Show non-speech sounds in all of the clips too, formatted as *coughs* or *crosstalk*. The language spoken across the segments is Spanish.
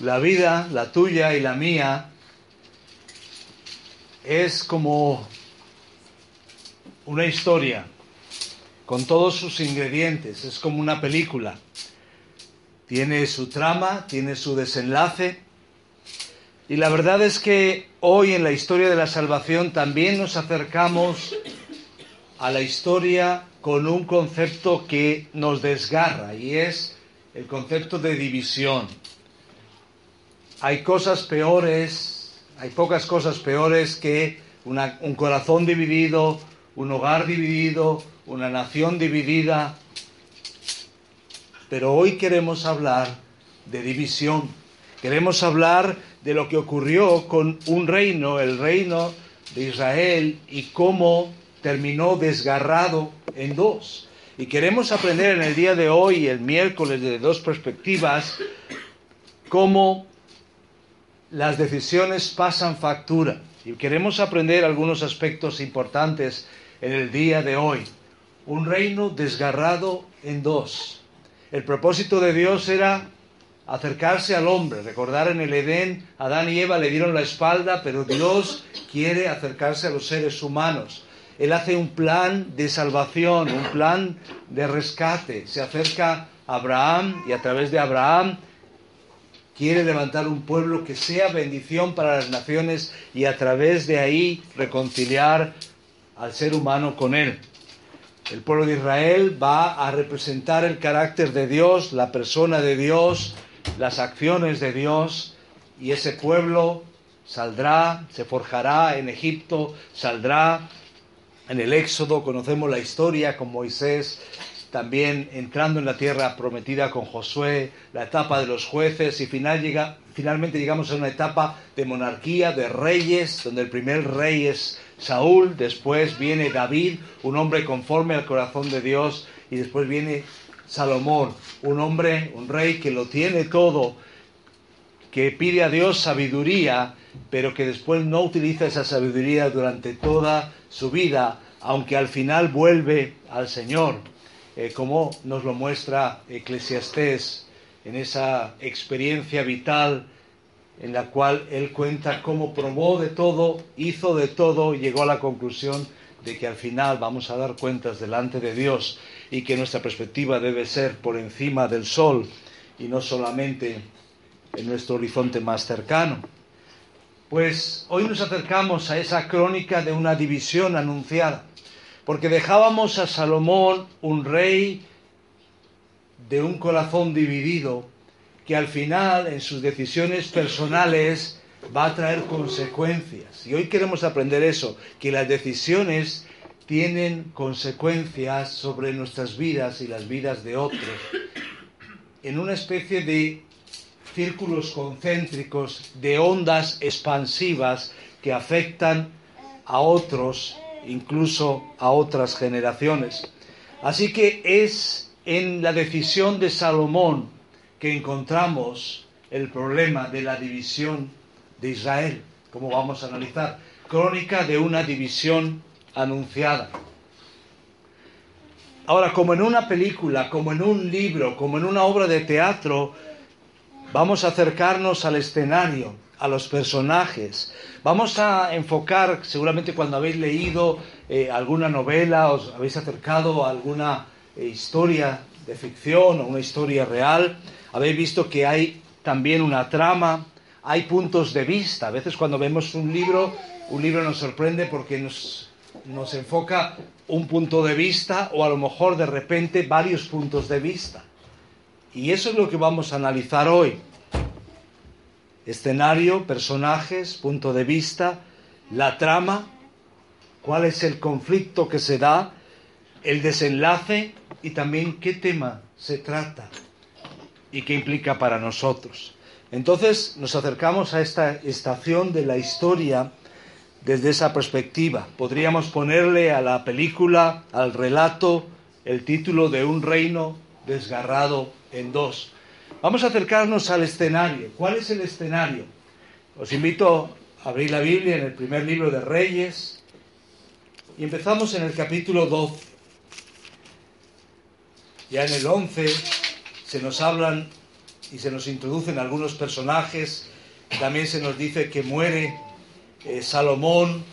La vida, la tuya y la mía, es como una historia con todos sus ingredientes, es como una película. Tiene su trama, tiene su desenlace. Y la verdad es que hoy en la historia de la salvación también nos acercamos a la historia con un concepto que nos desgarra y es el concepto de división. Hay cosas peores, hay pocas cosas peores que un corazón dividido, un hogar dividido, una nación dividida. Pero hoy queremos hablar de división. Queremos hablar de lo que ocurrió con un reino, el reino de Israel, y cómo terminó desgarrado en dos. Y queremos aprender en el día de hoy, el miércoles, de dos perspectivas, cómo las decisiones pasan factura. Y queremos aprender algunos aspectos importantes en el día de hoy. Un reino desgarrado en dos. El propósito de Dios era acercarse al hombre. Recordar en el Edén, Adán y Eva le dieron la espalda, pero Dios quiere acercarse a los seres humanos. Él hace un plan de salvación, un plan de rescate. Se acerca a Abraham y a través de Abraham quiere levantar un pueblo que sea bendición para las naciones y a través de ahí reconciliar al ser humano con él. El pueblo de Israel va a representar el carácter de Dios, la persona de Dios, las acciones de Dios y ese pueblo saldrá, se forjará en Egipto, saldrá en el Éxodo conocemos la historia con Moisés, también entrando en la tierra prometida con Josué, la etapa de los jueces y finalmente llegamos a una etapa de monarquía, de reyes, donde el primer rey es Saúl, después viene David, un hombre conforme al corazón de Dios, y después viene Salomón, un hombre, un rey que lo tiene todo, que pide a Dios sabiduría, pero que después no utiliza esa sabiduría durante toda su vida, aunque al final vuelve al Señor, eh, como nos lo muestra Eclesiastés en esa experiencia vital en la cual él cuenta cómo probó de todo, hizo de todo y llegó a la conclusión de que al final vamos a dar cuentas delante de Dios y que nuestra perspectiva debe ser por encima del sol y no solamente en nuestro horizonte más cercano. Pues hoy nos acercamos a esa crónica de una división anunciada, porque dejábamos a Salomón un rey de un corazón dividido, que al final en sus decisiones personales va a traer consecuencias. Y hoy queremos aprender eso, que las decisiones tienen consecuencias sobre nuestras vidas y las vidas de otros, en una especie de círculos concéntricos de ondas expansivas que afectan a otros, incluso a otras generaciones. Así que es en la decisión de Salomón que encontramos el problema de la división de Israel, como vamos a analizar. Crónica de una división anunciada. Ahora, como en una película, como en un libro, como en una obra de teatro, Vamos a acercarnos al escenario, a los personajes. Vamos a enfocar, seguramente cuando habéis leído eh, alguna novela, os habéis acercado a alguna eh, historia de ficción o una historia real, habéis visto que hay también una trama, hay puntos de vista. A veces cuando vemos un libro, un libro nos sorprende porque nos, nos enfoca un punto de vista o a lo mejor de repente varios puntos de vista. Y eso es lo que vamos a analizar hoy. Escenario, personajes, punto de vista, la trama, cuál es el conflicto que se da, el desenlace y también qué tema se trata y qué implica para nosotros. Entonces nos acercamos a esta estación de la historia desde esa perspectiva. Podríamos ponerle a la película, al relato, el título de un reino desgarrado en dos. Vamos a acercarnos al escenario. ¿Cuál es el escenario? Os invito a abrir la Biblia en el primer libro de Reyes y empezamos en el capítulo 12. Ya en el 11 se nos hablan y se nos introducen algunos personajes. También se nos dice que muere eh, Salomón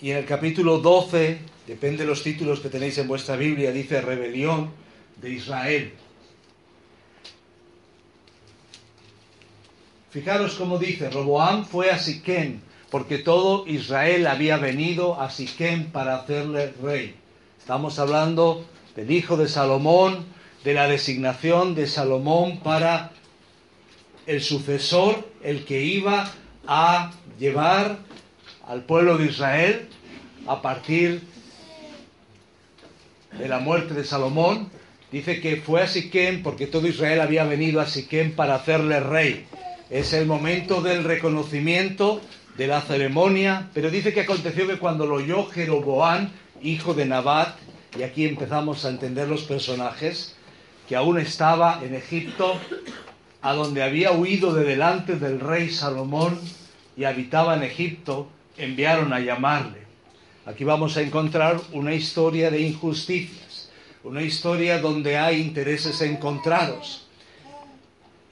y en el capítulo 12, depende de los títulos que tenéis en vuestra Biblia, dice rebelión de Israel. Fijaros cómo dice, Roboam fue a Siquem, porque todo Israel había venido a Siquem para hacerle rey. Estamos hablando del hijo de Salomón, de la designación de Salomón para el sucesor, el que iba a llevar al pueblo de Israel a partir de la muerte de Salomón. Dice que fue a Siquem porque todo Israel había venido a Siquem para hacerle rey. Es el momento del reconocimiento, de la ceremonia, pero dice que aconteció que cuando lo oyó Jeroboán, hijo de Nabat, y aquí empezamos a entender los personajes, que aún estaba en Egipto, a donde había huido de delante del rey Salomón y habitaba en Egipto, enviaron a llamarle. Aquí vamos a encontrar una historia de injusticias, una historia donde hay intereses encontrados.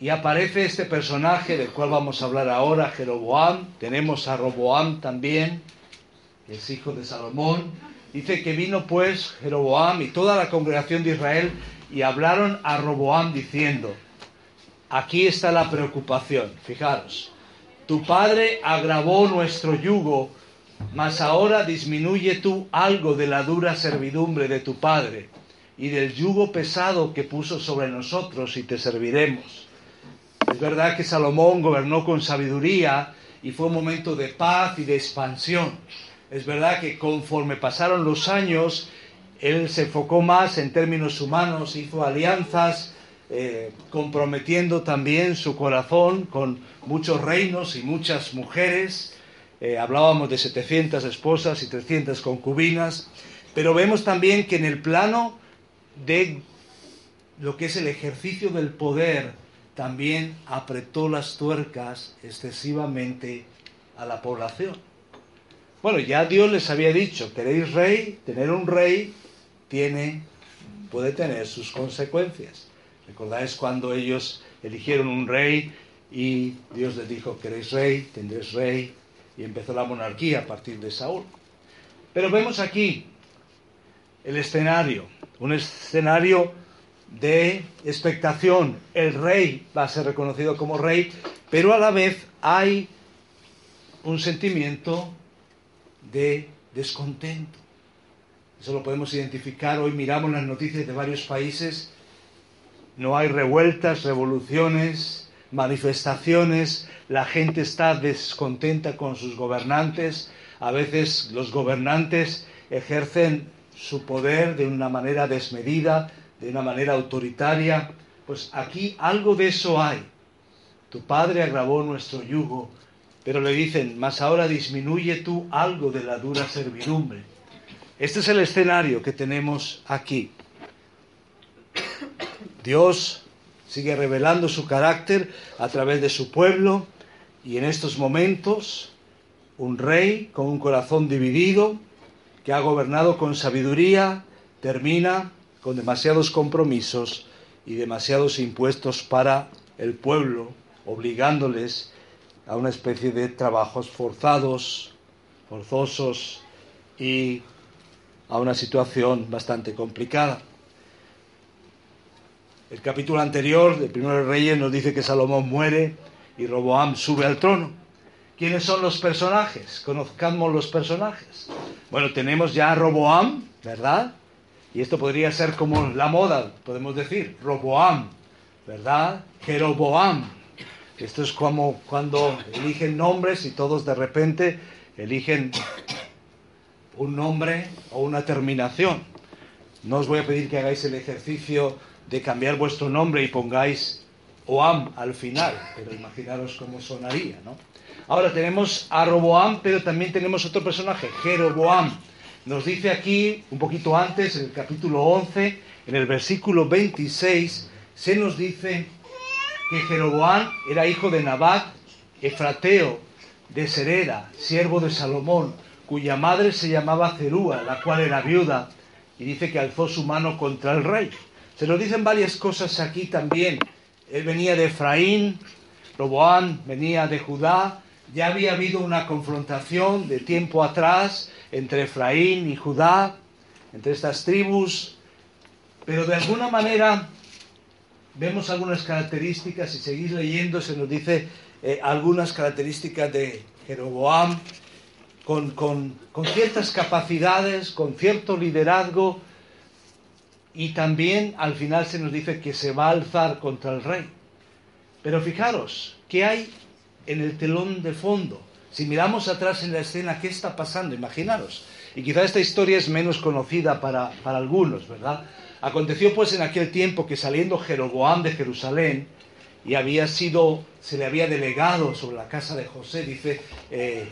Y aparece este personaje del cual vamos a hablar ahora, Jeroboam. Tenemos a Roboam también, que es hijo de Salomón. Dice que vino pues Jeroboam y toda la congregación de Israel y hablaron a Roboam diciendo, aquí está la preocupación, fijaros, tu padre agravó nuestro yugo, mas ahora disminuye tú algo de la dura servidumbre de tu padre y del yugo pesado que puso sobre nosotros y te serviremos. Es verdad que Salomón gobernó con sabiduría y fue un momento de paz y de expansión. Es verdad que conforme pasaron los años, él se enfocó más en términos humanos, hizo alianzas, eh, comprometiendo también su corazón con muchos reinos y muchas mujeres. Eh, hablábamos de 700 esposas y 300 concubinas, pero vemos también que en el plano de lo que es el ejercicio del poder, también apretó las tuercas excesivamente a la población. Bueno, ya Dios les había dicho, queréis rey, tener un rey tiene, puede tener sus consecuencias. ¿Recordáis cuando ellos eligieron un rey y Dios les dijo, queréis rey, tendréis rey, y empezó la monarquía a partir de Saúl. Pero vemos aquí el escenario, un escenario de expectación. El rey va a ser reconocido como rey, pero a la vez hay un sentimiento de descontento. Eso lo podemos identificar. Hoy miramos las noticias de varios países. No hay revueltas, revoluciones, manifestaciones. La gente está descontenta con sus gobernantes. A veces los gobernantes ejercen su poder de una manera desmedida, de una manera autoritaria, pues aquí algo de eso hay. Tu padre agravó nuestro yugo, pero le dicen, mas ahora disminuye tú algo de la dura servidumbre. Este es el escenario que tenemos aquí. Dios sigue revelando su carácter a través de su pueblo y en estos momentos un rey con un corazón dividido que ha gobernado con sabiduría termina con demasiados compromisos y demasiados impuestos para el pueblo, obligándoles a una especie de trabajos forzados, forzosos y a una situación bastante complicada. El capítulo anterior de Primero Reyes nos dice que Salomón muere y Roboam sube al trono. ¿Quiénes son los personajes? Conozcamos los personajes. Bueno, tenemos ya a Roboam, ¿verdad? Y esto podría ser como la moda, podemos decir, Roboam, ¿verdad? Jeroboam. Esto es como cuando eligen nombres y todos de repente eligen un nombre o una terminación. No os voy a pedir que hagáis el ejercicio de cambiar vuestro nombre y pongáis Oam al final, pero imaginaros cómo sonaría, ¿no? Ahora tenemos a Roboam, pero también tenemos otro personaje, Jeroboam. Nos dice aquí, un poquito antes, en el capítulo 11, en el versículo 26, se nos dice que Jeroboam era hijo de Nabat, efrateo, de Sereda, siervo de Salomón, cuya madre se llamaba Cerúa, la cual era viuda, y dice que alzó su mano contra el rey. Se nos dicen varias cosas aquí también Él venía de Efraín, Roboán venía de Judá, ya había habido una confrontación de tiempo atrás entre Efraín y Judá, entre estas tribus, pero de alguna manera vemos algunas características, si seguís leyendo se nos dice eh, algunas características de Jeroboam, con, con, con ciertas capacidades, con cierto liderazgo, y también al final se nos dice que se va a alzar contra el rey. Pero fijaros, ¿qué hay en el telón de fondo? Si miramos atrás en la escena, ¿qué está pasando? Imaginaros. Y quizá esta historia es menos conocida para, para algunos, ¿verdad? Aconteció pues en aquel tiempo que saliendo Jeroboam de Jerusalén, y había sido, se le había delegado sobre la casa de José, dice, eh,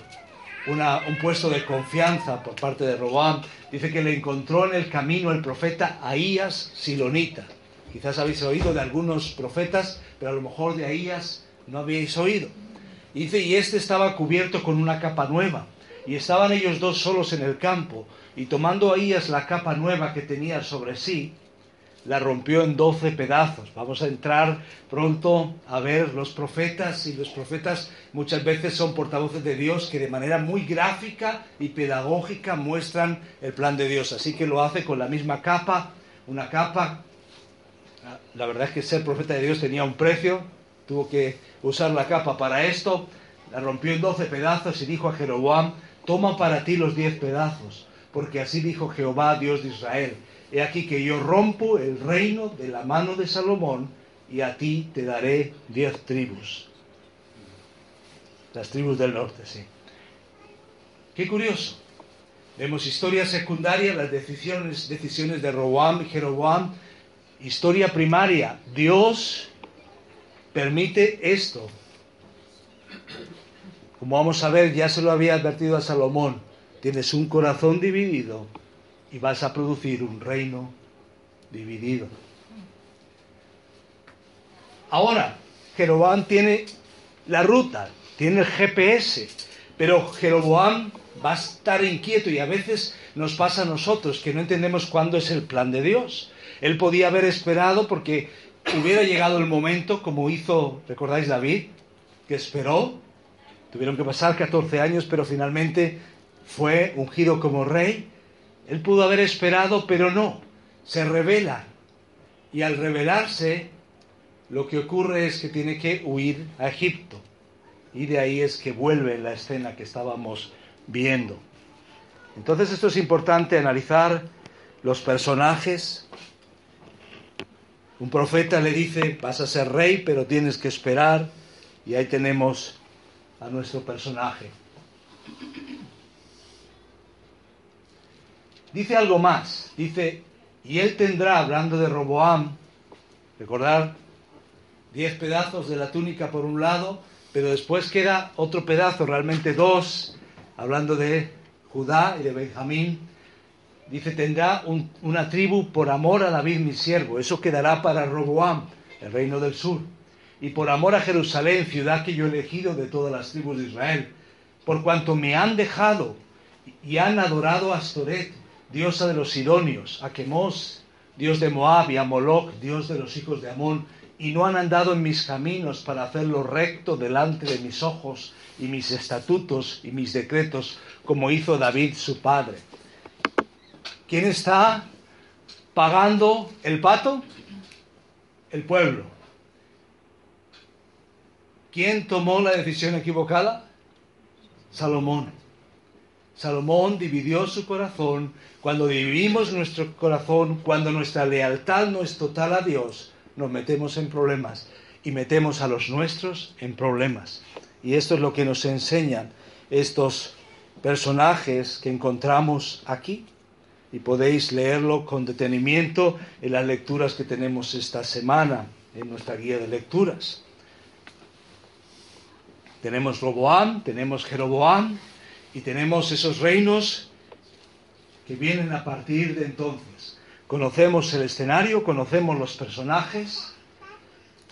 un puesto de confianza por parte de Roboam, dice que le encontró en el camino el profeta Ahías Silonita. Quizás habéis oído de algunos profetas, pero a lo mejor de Ahías no habéis oído. Dice, y este estaba cubierto con una capa nueva, y estaban ellos dos solos en el campo, y tomando Ahías la capa nueva que tenía sobre sí, la rompió en doce pedazos. Vamos a entrar pronto a ver los profetas y los profetas muchas veces son portavoces de Dios que de manera muy gráfica y pedagógica muestran el plan de Dios. Así que lo hace con la misma capa, una capa. La verdad es que ser profeta de Dios tenía un precio, tuvo que usar la capa para esto. La rompió en doce pedazos y dijo a Jeroboam, toma para ti los diez pedazos, porque así dijo Jehová, Dios de Israel He aquí que yo rompo el reino de la mano de Salomón y a ti te daré diez tribus. Las tribus del norte, sí. Qué curioso. Vemos historia secundaria, las decisiones, decisiones de Roboam y Jeroboam. Historia primaria, Dios permite esto. Como vamos a ver, ya se lo había advertido a Salomón. Tienes un corazón dividido y vas a producir un reino dividido. Ahora, Jeroboam tiene la ruta, tiene el GPS, pero Jeroboam va a estar inquieto y a veces nos pasa a nosotros que no entendemos cuándo es el plan de Dios. Él podía haber esperado porque hubiera llegado el momento, como hizo, ¿recordáis David? Que esperó. Tuvieron que pasar 14 años, pero finalmente fue ungido como rey él pudo haber esperado, pero no. Se revela. Y al revelarse, lo que ocurre es que tiene que huir a Egipto. Y de ahí es que vuelve la escena que estábamos viendo. Entonces esto es importante analizar los personajes. Un profeta le dice, vas a ser rey, pero tienes que esperar. Y ahí tenemos a nuestro personaje. Dice algo más, dice, y él tendrá, hablando de Roboam, recordar, diez pedazos de la túnica por un lado, pero después queda otro pedazo, realmente dos, hablando de Judá y de Benjamín, dice, tendrá una tribu por amor a David mi siervo, eso quedará para Roboam, el reino del sur, y por amor a Jerusalén, ciudad que yo he elegido de todas las tribus de Israel, por cuanto me han dejado y han adorado a Astoret, diosa de los Sidonios, a Quemos, dios de Moab, y a Moloch, dios de los hijos de Amón, y no han andado en mis caminos para hacerlo recto delante de mis ojos y mis estatutos y mis decretos, como hizo David su padre. ¿Quién está pagando el pato? El pueblo. ¿Quién tomó la decisión equivocada? Salomón. Salomón dividió su corazón. Cuando dividimos nuestro corazón, cuando nuestra lealtad no es total a Dios, nos metemos en problemas y metemos a los nuestros en problemas. Y esto es lo que nos enseñan estos personajes que encontramos aquí. Y podéis leerlo con detenimiento en las lecturas que tenemos esta semana en nuestra guía de lecturas. Tenemos Roboam, tenemos Jeroboam, y tenemos esos reinos que vienen a partir de entonces. Conocemos el escenario, conocemos los personajes.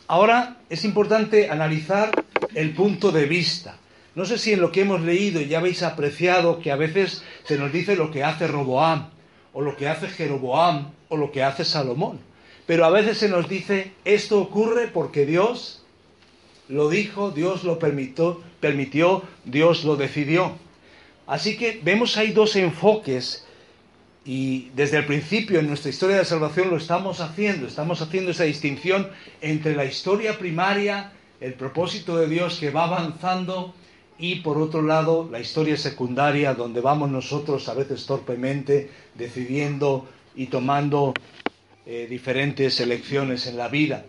Ahora es importante analizar el punto de vista. No sé si en lo que hemos leído ya habéis apreciado que a veces se nos dice lo que hace Roboam, o lo que hace Jeroboam, o lo que hace Salomón. pero a veces se nos dice, esto ocurre porque Dios lo dijo, Dios lo permitió, permitió Dios lo decidió. Así que vemos ahí dos enfoques y desde el principio en nuestra historia de salvación lo estamos haciendo, estamos haciendo esa distinción entre la historia primaria, el propósito de Dios que va avanzando y por otro lado la historia secundaria donde vamos nosotros a veces torpemente decidiendo y tomando eh, diferentes elecciones en la vida.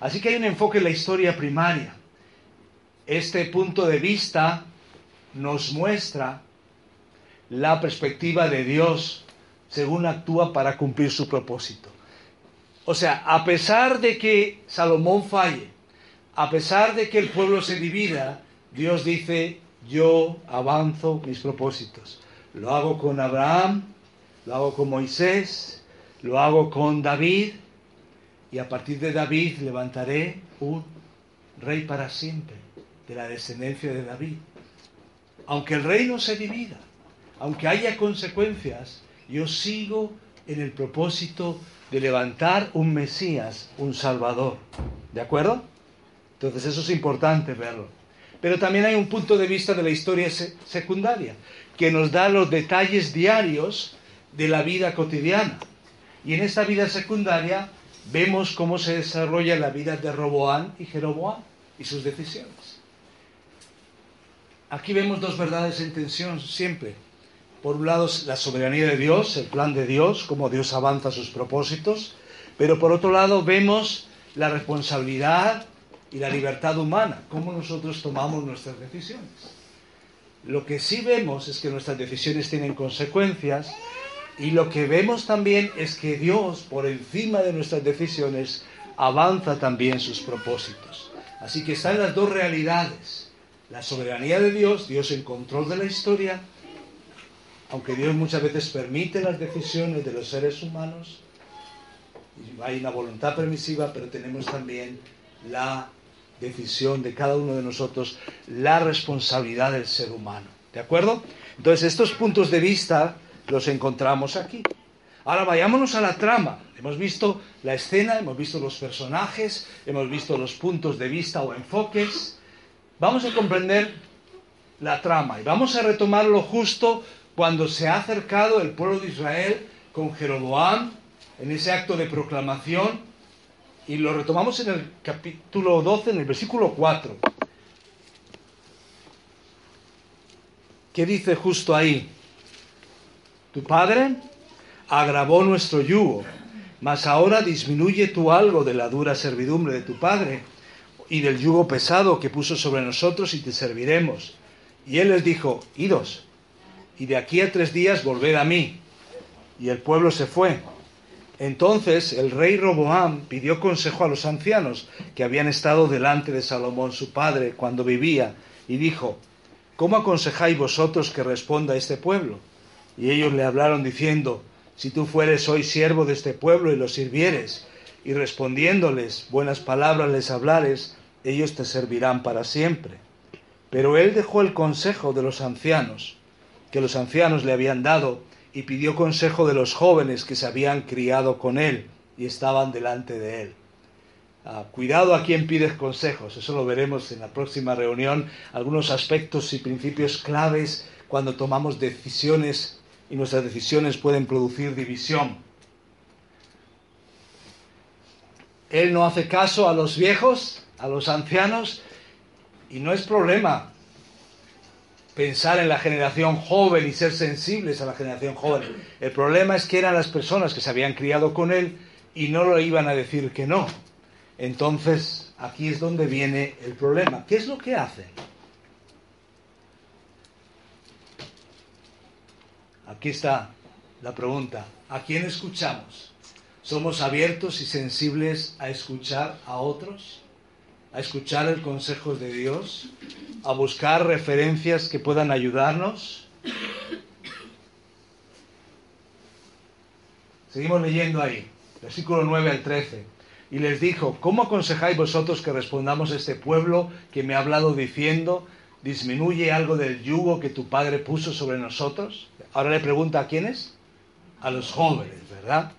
Así que hay un enfoque en la historia primaria. Este punto de vista nos muestra la perspectiva de Dios según actúa para cumplir su propósito. O sea, a pesar de que Salomón falle, a pesar de que el pueblo se divida, Dios dice, yo avanzo mis propósitos. Lo hago con Abraham, lo hago con Moisés, lo hago con David, y a partir de David levantaré un rey para siempre, de la descendencia de David. Aunque el reino se divida, aunque haya consecuencias, yo sigo en el propósito de levantar un Mesías, un Salvador. ¿De acuerdo? Entonces eso es importante verlo. Pero también hay un punto de vista de la historia secundaria, que nos da los detalles diarios de la vida cotidiana. Y en esta vida secundaria vemos cómo se desarrolla la vida de Roboán y Jeroboán y sus decisiones. Aquí vemos dos verdades en tensión siempre. Por un lado, la soberanía de Dios, el plan de Dios, cómo Dios avanza sus propósitos, pero por otro lado vemos la responsabilidad y la libertad humana, cómo nosotros tomamos nuestras decisiones. Lo que sí vemos es que nuestras decisiones tienen consecuencias y lo que vemos también es que Dios, por encima de nuestras decisiones, avanza también sus propósitos. Así que están las dos realidades. La soberanía de Dios, Dios en control de la historia, aunque Dios muchas veces permite las decisiones de los seres humanos, hay una voluntad permisiva, pero tenemos también la decisión de cada uno de nosotros, la responsabilidad del ser humano. ¿De acuerdo? Entonces, estos puntos de vista los encontramos aquí. Ahora vayámonos a la trama. Hemos visto la escena, hemos visto los personajes, hemos visto los puntos de vista o enfoques. Vamos a comprender la trama y vamos a retomarlo justo cuando se ha acercado el pueblo de Israel con Jeroboam en ese acto de proclamación, y lo retomamos en el capítulo 12, en el versículo 4. ¿Qué dice justo ahí? Tu padre agravó nuestro yugo, mas ahora disminuye tú algo de la dura servidumbre de tu padre y del yugo pesado que puso sobre nosotros y te serviremos. Y él les dijo, idos y de aquí a tres días volved a mí. Y el pueblo se fue. Entonces el rey Roboam pidió consejo a los ancianos que habían estado delante de Salomón su padre cuando vivía, y dijo, ¿Cómo aconsejáis vosotros que responda a este pueblo? Y ellos le hablaron diciendo, Si tú fueres hoy siervo de este pueblo y lo sirvieres, y respondiéndoles buenas palabras les hablares, ellos te servirán para siempre. Pero él dejó el consejo de los ancianos que los ancianos le habían dado y pidió consejo de los jóvenes que se habían criado con él y estaban delante de él. Ah, cuidado a quien pides consejos, eso lo veremos en la próxima reunión, algunos aspectos y principios claves cuando tomamos decisiones y nuestras decisiones pueden producir división. Él no hace caso a los viejos, a los ancianos, y no es problema pensar en la generación joven y ser sensibles a la generación joven. El problema es que eran las personas que se habían criado con él y no lo iban a decir que no. Entonces, aquí es donde viene el problema. ¿Qué es lo que hacen? Aquí está la pregunta. ¿A quién escuchamos? ¿Somos abiertos y sensibles a escuchar a otros? ¿A escuchar el consejo de Dios? a buscar referencias que puedan ayudarnos. Seguimos leyendo ahí, versículo 9 al 13. Y les dijo, ¿cómo aconsejáis vosotros que respondamos a este pueblo que me ha hablado diciendo, disminuye algo del yugo que tu padre puso sobre nosotros? Ahora le pregunta a quiénes? A los jóvenes, ¿verdad?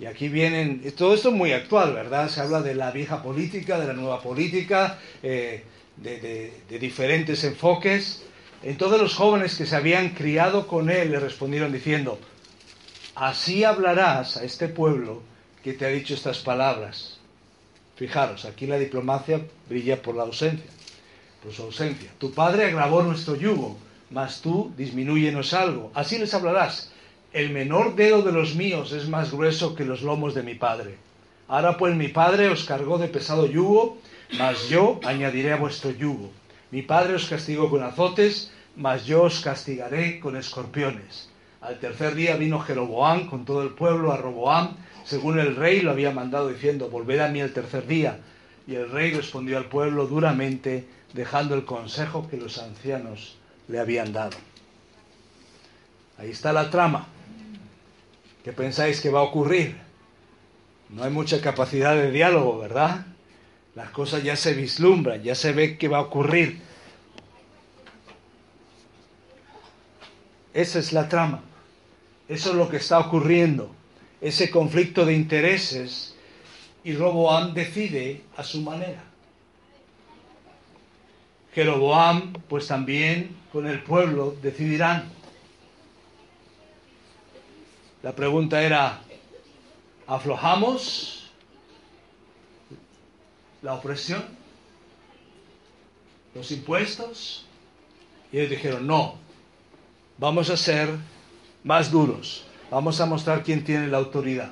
Y aquí vienen, todo esto es muy actual, ¿verdad? Se habla de la vieja política, de la nueva política, eh, de, diferentes enfoques. Entonces los jóvenes que se habían criado con él le respondieron diciendo, así hablarás a este pueblo que te ha dicho estas palabras. Fijaros, aquí la diplomacia brilla por la ausencia, por su ausencia. Tu padre agravó nuestro yugo, mas tú disminúyenos algo. Así les hablarás. El menor dedo de los míos es más grueso que los lomos de mi padre. Ahora pues mi padre os cargó de pesado yugo, mas yo añadiré a vuestro yugo. Mi padre os castigó con azotes, mas yo os castigaré con escorpiones. Al tercer día vino Jeroboam con todo el pueblo a Roboam, según el rey lo había mandado, diciendo, volved a mí el tercer día. Y el rey respondió al pueblo duramente, dejando el consejo que los ancianos le habían dado. Ahí está la trama. ¿Qué pensáis que va a ocurrir? No hay mucha capacidad de diálogo, ¿verdad? Las cosas ya se vislumbran, ya se ve qué va a ocurrir. Esa es la trama. Eso es lo que está ocurriendo ese conflicto de intereses y Roboam decide a su manera. Jeroboam, pues también con el pueblo decidirán. La pregunta era, ¿aflojamos la opresión? ¿Los impuestos? Y ellos dijeron, no, vamos a ser más duros. Vamos a mostrar quién tiene la autoridad.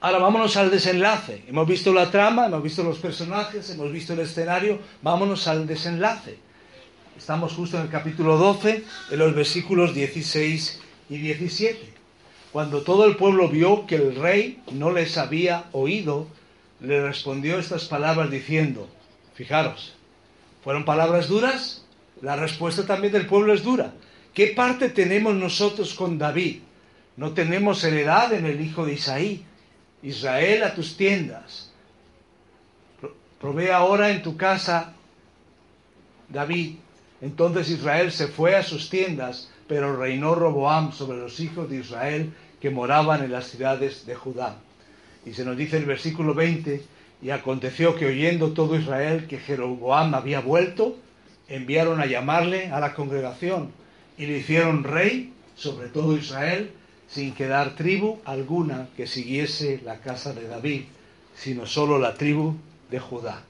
Ahora vámonos al desenlace. Hemos visto la trama, hemos visto los personajes, hemos visto el escenario. Vámonos al desenlace. Estamos justo en el capítulo 12, en los versículos 16 y 17. Cuando todo el pueblo vio que el rey no les había oído, le respondió estas palabras diciendo, fijaros, ¿fueron palabras duras? La respuesta también del pueblo es dura. ¿Qué parte tenemos nosotros con David? No tenemos heredad en el hijo de Isaí. Israel a tus tiendas. Provee ahora en tu casa David. Entonces Israel se fue a sus tiendas, pero reinó Roboam sobre los hijos de Israel que moraban en las ciudades de Judá. Y se nos dice el versículo 20, y aconteció que oyendo todo Israel que Jeroboam había vuelto, enviaron a llamarle a la congregación y le hicieron rey sobre todo Israel, sin quedar tribu alguna que siguiese la casa de David, sino solo la tribu de Judá.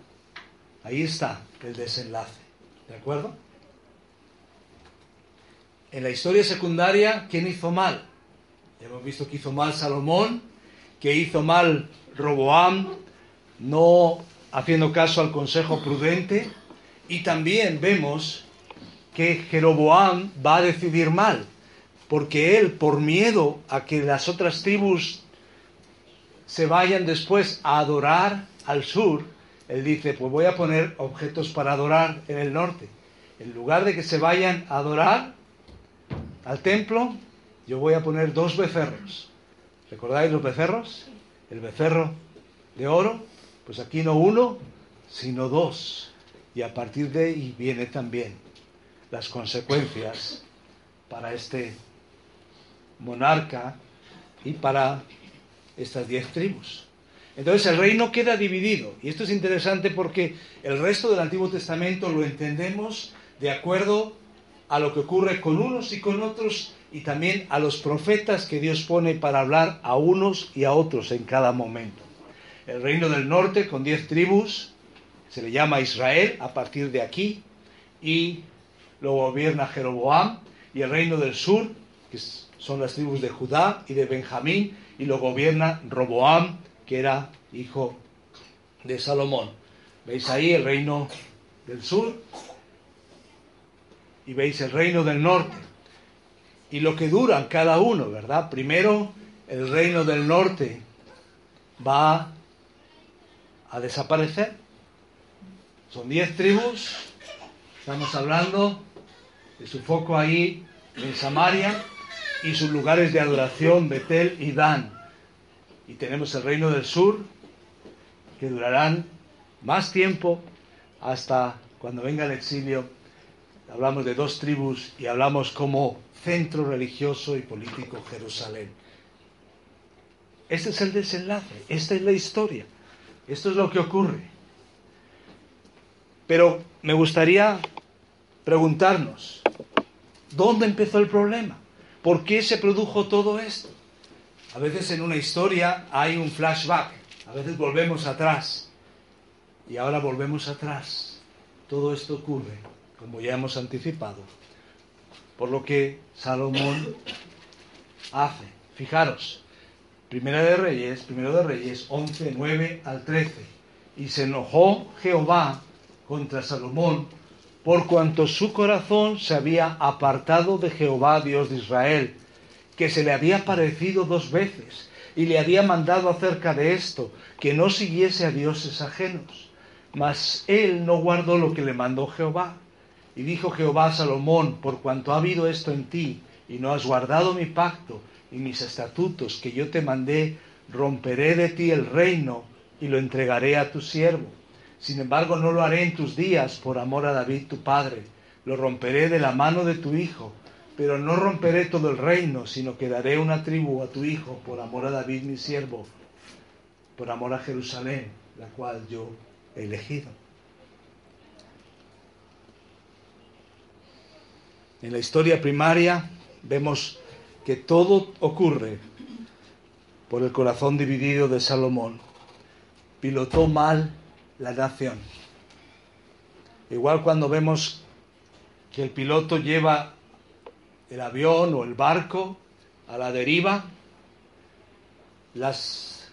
Ahí está el desenlace. ¿De acuerdo? En la historia secundaria, ¿quién hizo mal? Hemos visto que hizo mal Salomón, que hizo mal Roboam, no haciendo caso al consejo prudente, y también vemos que Jeroboam va a decidir mal, porque él, por miedo a que las otras tribus se vayan después a adorar al sur, él dice, pues voy a poner objetos para adorar en el norte. En lugar de que se vayan a adorar al templo, yo voy a poner dos becerros. ¿Recordáis los becerros? El becerro de oro, pues aquí no uno, sino dos. Y a partir de ahí viene también las consecuencias para este monarca y para estas diez tribus. Entonces el reino queda dividido. Y esto es interesante porque el resto del Antiguo Testamento lo entendemos de acuerdo a lo que ocurre con unos y con otros y también a los profetas que Dios pone para hablar a unos y a otros en cada momento. El reino del norte con diez tribus se le llama Israel a partir de aquí y lo gobierna Jeroboam, y el reino del sur, que son las tribus de Judá y de Benjamín, y lo gobierna Roboam, que era hijo de Salomón. ¿Veis ahí el reino del sur? Y veis el reino del norte. Y lo que duran cada uno, ¿verdad? Primero, el reino del norte va a desaparecer. Son diez tribus, estamos hablando de su foco ahí en Samaria y sus lugares de adoración, Betel y Dan. Y tenemos el reino del sur, que durarán más tiempo hasta cuando venga el exilio. Hablamos de dos tribus y hablamos como centro religioso y político Jerusalén. Este es el desenlace, esta es la historia, esto es lo que ocurre. Pero me gustaría preguntarnos, ¿dónde empezó el problema? ¿Por qué se produjo todo esto? A veces en una historia hay un flashback, a veces volvemos atrás y ahora volvemos atrás. Todo esto ocurre, como ya hemos anticipado, por lo que Salomón hace. Fijaros, Primera de Reyes, Primero de Reyes 11, 9 al 13. Y se enojó Jehová contra Salomón por cuanto su corazón se había apartado de Jehová, Dios de Israel, que se le había parecido dos veces y le había mandado acerca de esto, que no siguiese a dioses ajenos. Mas él no guardó lo que le mandó Jehová. Y dijo Jehová a Salomón, por cuanto ha habido esto en ti, y no has guardado mi pacto y mis estatutos que yo te mandé, romperé de ti el reino y lo entregaré a tu siervo. Sin embargo, no lo haré en tus días por amor a David tu padre. Lo romperé de la mano de tu hijo, pero no romperé todo el reino, sino que daré una tribu a tu hijo por amor a David mi siervo, por amor a Jerusalén, la cual yo he elegido. En la historia primaria vemos que todo ocurre por el corazón dividido de Salomón. Pilotó mal la nación. Igual cuando vemos que el piloto lleva el avión o el barco a la deriva, las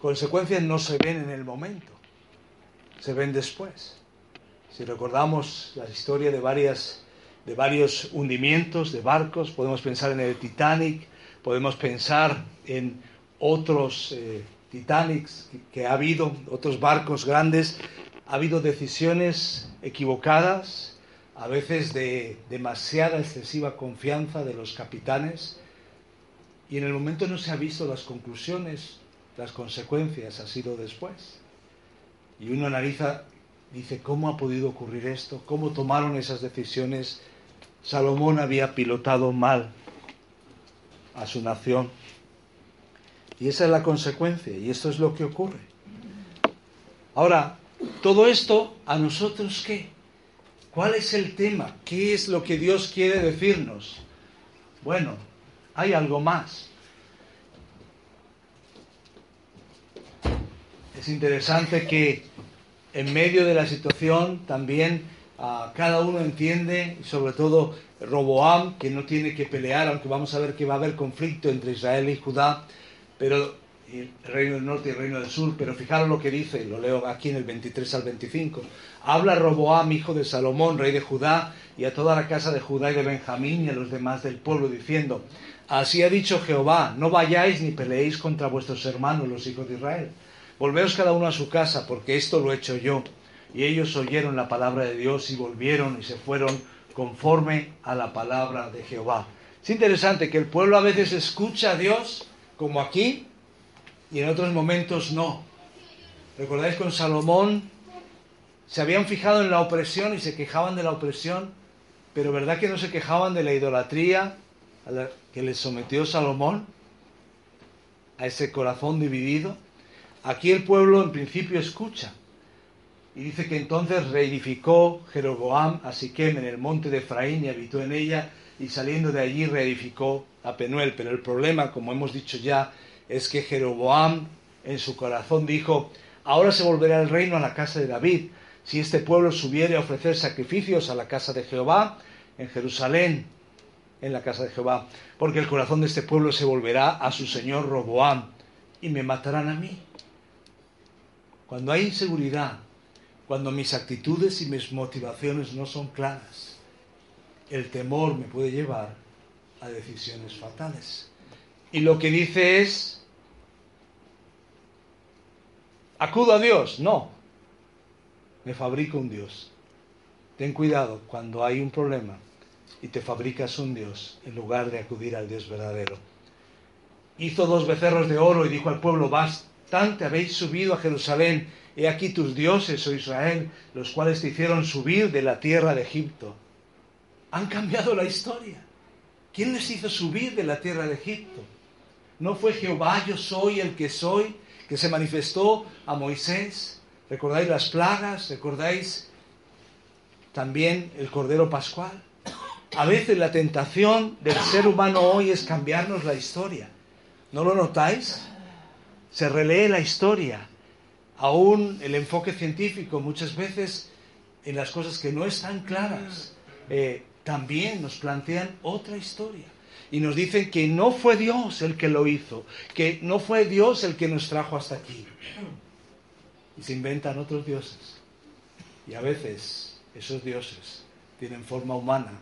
consecuencias no se ven en el momento, se ven después. Si recordamos la historia de varias de varios hundimientos de barcos, podemos pensar en el Titanic, podemos pensar en otros eh, Titanics que, ha habido, otros barcos grandes, ha habido decisiones equivocadas, a veces de demasiada excesiva confianza de los capitanes, y en el momento no se ha visto las conclusiones, las consecuencias, ha sido después. Y uno analiza, dice, ¿cómo ha podido ocurrir esto? ¿Cómo tomaron esas decisiones? Salomón había pilotado mal a su nación. Y esa es la consecuencia, y esto es lo que ocurre. Ahora, todo esto, ¿a nosotros qué? ¿Cuál es el tema? ¿Qué es lo que Dios quiere decirnos? Bueno, hay algo más. Es interesante que en medio de la situación también Ah, cada uno entiende, sobre todo Roboam, que no tiene que pelear, aunque vamos a ver que va a haber conflicto entre Israel y Judá, pero el reino del norte y el reino del sur, pero fijaros lo que dice, lo leo aquí en el 23 al 25. Habla Roboam, hijo de Salomón, rey de Judá, y a toda la casa de Judá y de Benjamín y a los demás del pueblo, diciendo, Así ha dicho Jehová, no vayáis ni peleéis contra vuestros hermanos, los hijos de Israel. Volveos cada uno a su casa, porque esto lo he hecho yo y ellos oyeron la palabra de Dios y volvieron y se fueron conforme a la palabra de Jehová. Es interesante que el pueblo a veces escucha a Dios, como aquí, y en otros momentos no. ¿Recordáis con Salomón? Se habían fijado en la opresión y se quejaban de la opresión, pero ¿verdad que no se quejaban de la idolatría que les sometió Salomón? A ese corazón dividido. Aquí el pueblo en principio escucha, y dice que entonces reedificó Jeroboam a Siquem en el monte de Efraín y habitó en ella, y saliendo de allí reedificó a Penuel. Pero el problema, como hemos dicho ya, es que Jeroboam en su corazón dijo, ahora se volverá el reino a la casa de David, si este pueblo subiere a ofrecer sacrificios a la casa de Jehová, en Jerusalén, en la casa de Jehová, porque el corazón de este pueblo se volverá a su señor Roboam, y me matarán a mí. Cuando hay inseguridad, cuando mis actitudes y mis motivaciones no son claras. El temor me puede llevar a decisiones fatales. Y lo que dice es, acudo a Dios. No, me fabrico un Dios. Ten cuidado cuando hay un problema y te fabricas un Dios en lugar de acudir al Dios verdadero. Hizo dos becerros de oro y dijo al pueblo, bastante habéis subido a Jerusalén He aquí tus dioses, oh Israel, los cuales te hicieron subir de la tierra de Egipto. Han cambiado la historia. ¿Quién les hizo subir de la tierra de Egipto? ¿No fue Jehová yo soy el que soy, que se manifestó a Moisés? ¿Recordáis las plagas? ¿Recordáis también el Cordero Pascual? A veces la tentación del ser humano hoy es cambiarnos la historia. ¿No lo notáis? Se relee la historia. Aún el enfoque científico muchas veces en las cosas que no están claras eh, también nos plantean otra historia. Y nos dicen que no fue Dios el que lo hizo, que no fue Dios el que nos trajo hasta aquí. Y se inventan otros dioses. Y a veces esos dioses tienen forma humana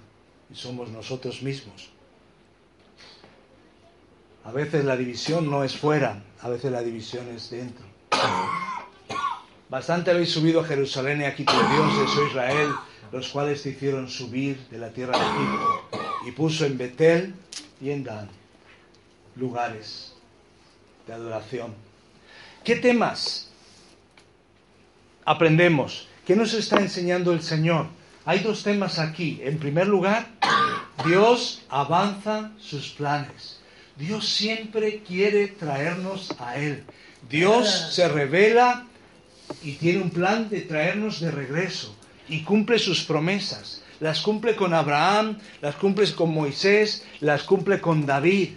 y somos nosotros mismos. A veces la división no es fuera, a veces la división es dentro. Bastante habéis subido a Jerusalén y aquí tu Dios, oh Israel, los cuales te hicieron subir de la tierra de Egipto y puso en Betel y en Dan lugares de adoración. ¿Qué temas aprendemos? ¿Qué nos está enseñando el Señor? Hay dos temas aquí. En primer lugar, Dios avanza sus planes. Dios siempre quiere traernos a Él. Dios se revela y tiene un plan de traernos de regreso y cumple sus promesas. Las cumple con Abraham, las cumple con Moisés, las cumple con David.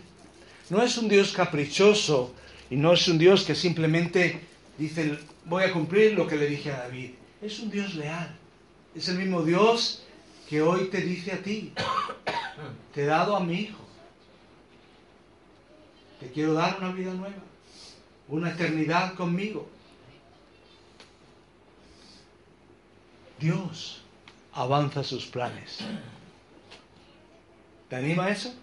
No es un Dios caprichoso y no es un Dios que simplemente dice voy a cumplir lo que le dije a David. Es un Dios leal. Es el mismo Dios que hoy te dice a ti, *coughs* te he dado a mi hijo. Te quiero dar una vida nueva, una eternidad conmigo. Dios avanza sus planes. ¿Te anima eso?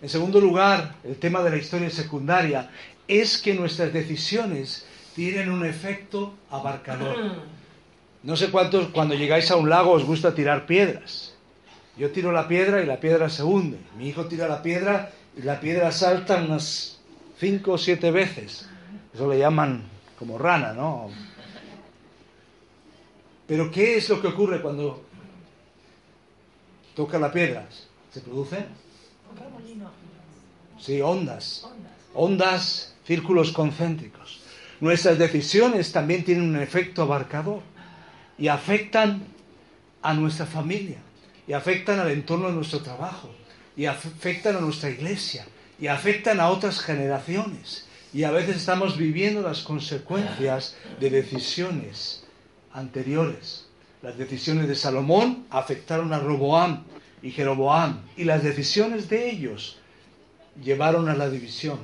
En segundo lugar, el tema de la historia secundaria es que nuestras decisiones tienen un efecto abarcador. No sé cuántos cuando llegáis a un lago os gusta tirar piedras. Yo tiro la piedra y la piedra se hunde. Mi hijo tira la piedra y la piedra salta unas cinco o siete veces. Eso le llaman como rana, ¿no? Pero ¿qué es lo que ocurre cuando toca la piedra? ¿Se produce? Sí, ondas. Ondas, círculos concéntricos. Nuestras decisiones también tienen un efecto abarcador y afectan a nuestra familia, y afectan al entorno de nuestro trabajo, y afectan a nuestra iglesia, y afectan a otras generaciones. Y a veces estamos viviendo las consecuencias de decisiones anteriores. Las decisiones de Salomón afectaron a Roboam y Jeroboam, y las decisiones de ellos llevaron a la división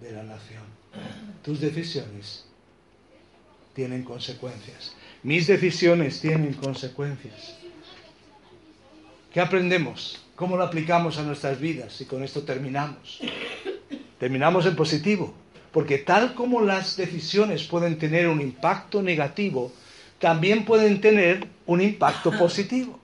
de la nación. Tus decisiones tienen consecuencias. Mis decisiones tienen consecuencias. ¿Qué aprendemos? ¿Cómo lo aplicamos a nuestras vidas? Y con esto terminamos. Terminamos en positivo, porque tal como las decisiones pueden tener un impacto negativo, también pueden tener un impacto positivo.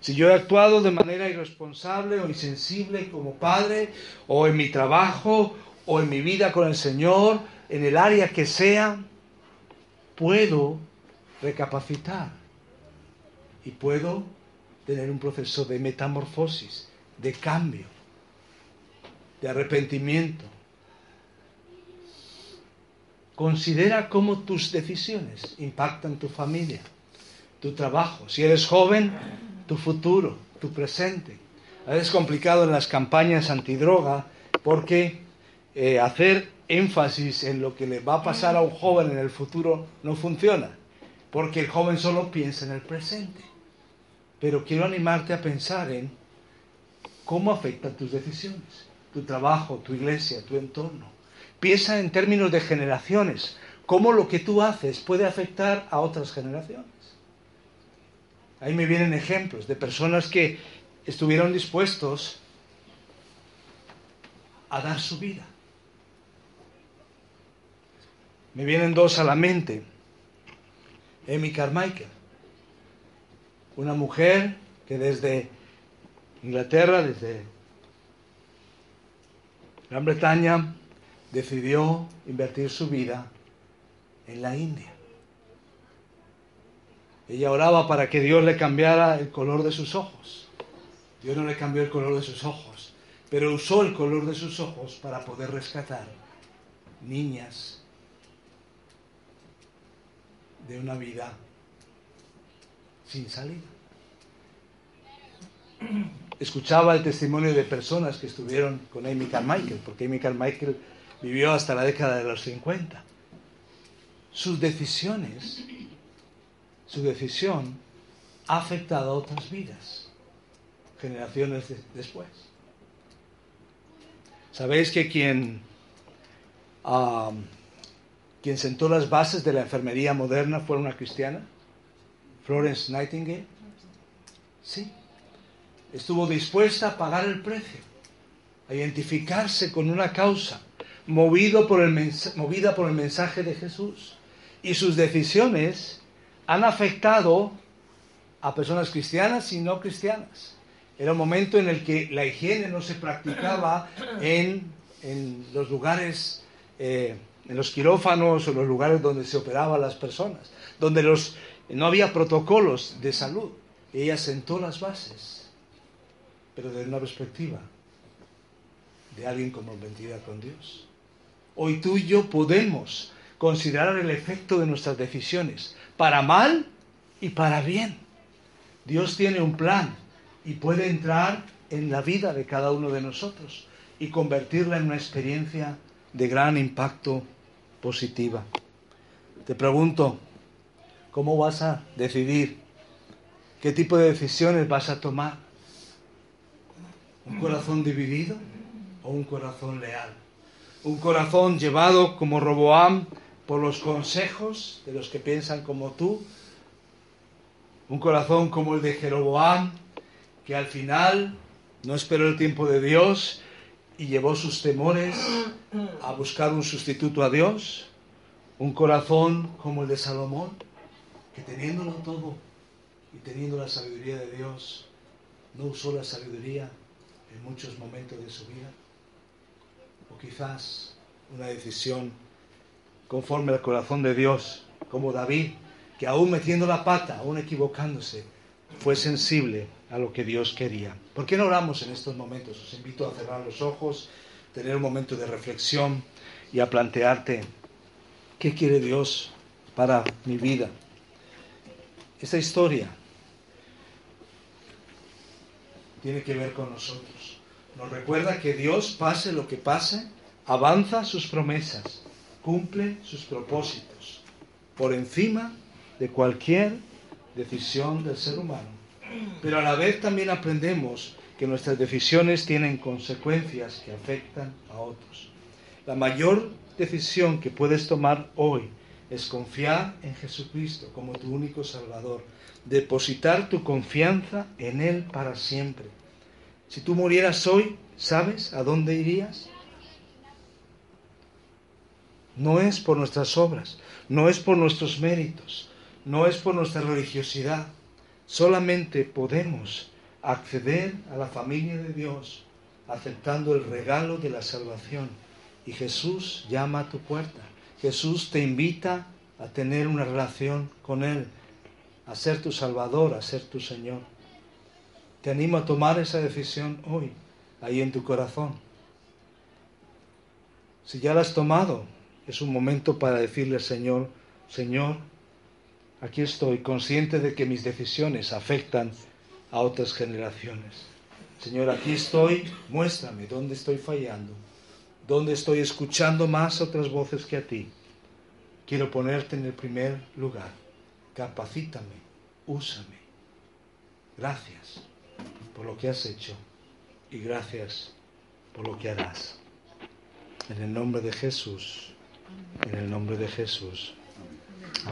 Si yo he actuado de manera irresponsable o insensible como padre, o en mi trabajo, o en mi vida con el Señor, en el área que sea, puedo recapacitar y puedo tener un proceso de metamorfosis, de cambio, de arrepentimiento. Considera cómo tus decisiones impactan tu familia, tu trabajo. Si eres joven, tu futuro, tu presente. Es complicado en las campañas antidroga porque eh, hacer énfasis en lo que le va a pasar a un joven en el futuro no funciona porque el joven solo piensa en el presente. Pero quiero animarte a pensar en cómo afectan tus decisiones, tu trabajo, tu iglesia, tu entorno. Piensa en términos de generaciones, cómo lo que tú haces puede afectar a otras generaciones. Ahí me vienen ejemplos de personas que estuvieron dispuestos a dar su vida. Me vienen dos a la mente. Amy Carmichael, una mujer que desde Inglaterra, desde Gran Bretaña, decidió invertir su vida en la India. Ella oraba para que Dios le cambiara el color de sus ojos. Dios no le cambió el color de sus ojos, pero usó el color de sus ojos para poder rescatar niñas de una vida sin salida. Escuchaba el testimonio de personas que estuvieron con Amy Carmichael, porque Amy Carmichael vivió hasta la década de los 50. Sus decisiones, su decisión ha afectado a otras vidas, generaciones después. ¿Sabéis que quien, quien sentó las bases de la enfermería moderna fue una cristiana? Florence Nightingale. Sí. Estuvo dispuesta a pagar el precio, a identificarse con una causa, movida por el mensaje de Jesús. Y sus decisiones han afectado a personas cristianas y no cristianas. Era un momento en el que la higiene no se practicaba en, los lugares, eh, en los quirófanos o los lugares donde se operaban las personas, donde los, no había protocolos de salud. ella sentó las bases, pero desde una perspectiva de alguien comprometida con Dios. Hoy tú y yo podemos considerar el efecto de nuestras decisiones, para mal y para bien. Dios tiene un plan y puede entrar en la vida de cada uno de nosotros y convertirla en una experiencia de gran impacto positiva. Te pregunto, ¿cómo vas a decidir? ¿Qué tipo de decisiones vas a tomar? ¿Un corazón dividido o un corazón leal? ¿Un corazón llevado como Roboam por los consejos de los que piensan como tú? ¿Un corazón como el de Jeroboam que al final no esperó el tiempo de Dios y llevó sus temores a buscar un sustituto a Dios. Un corazón como el de Salomón, que teniéndolo todo y teniendo la sabiduría de Dios, no usó la sabiduría en muchos momentos de su vida. O quizás una decisión conforme al corazón de Dios, como David, que aún metiendo la pata, aún equivocándose, fue sensible a lo que Dios quería. ¿Por qué no oramos en estos momentos? Os invito a cerrar los ojos, tener un momento de reflexión y a plantearte qué quiere Dios para mi vida. Esta historia tiene que ver con nosotros. Nos recuerda que Dios, pase lo que pase, avanza sus promesas, cumple sus propósitos por encima de cualquier decisión del ser humano. Pero a la vez también aprendemos que nuestras decisiones tienen consecuencias que afectan a otros. La mayor decisión que puedes tomar hoy es confiar en Jesucristo como tu único Salvador, depositar tu confianza en Él para siempre. Si tú murieras hoy, ¿sabes a dónde irías? No es por nuestras obras, no es por nuestros méritos, no es por nuestra religiosidad. Solamente podemos acceder a la familia de Dios aceptando el regalo de la salvación. Y Jesús llama a tu puerta. Jesús te invita a tener una relación con Él, a ser tu Salvador, a ser tu Señor. Te animo a tomar esa decisión hoy, ahí en tu corazón. Si ya la has tomado, es un momento para decirle al Señor, Señor, aquí estoy consciente de que mis decisiones afectan a otras generaciones. Señor, aquí estoy, muéstrame dónde estoy fallando, dónde estoy escuchando más otras voces que a ti. Quiero ponerte en el primer lugar. Capacítame, úsame. Gracias por lo que has hecho y gracias por lo que harás. En el nombre de Jesús, en el nombre de Jesús.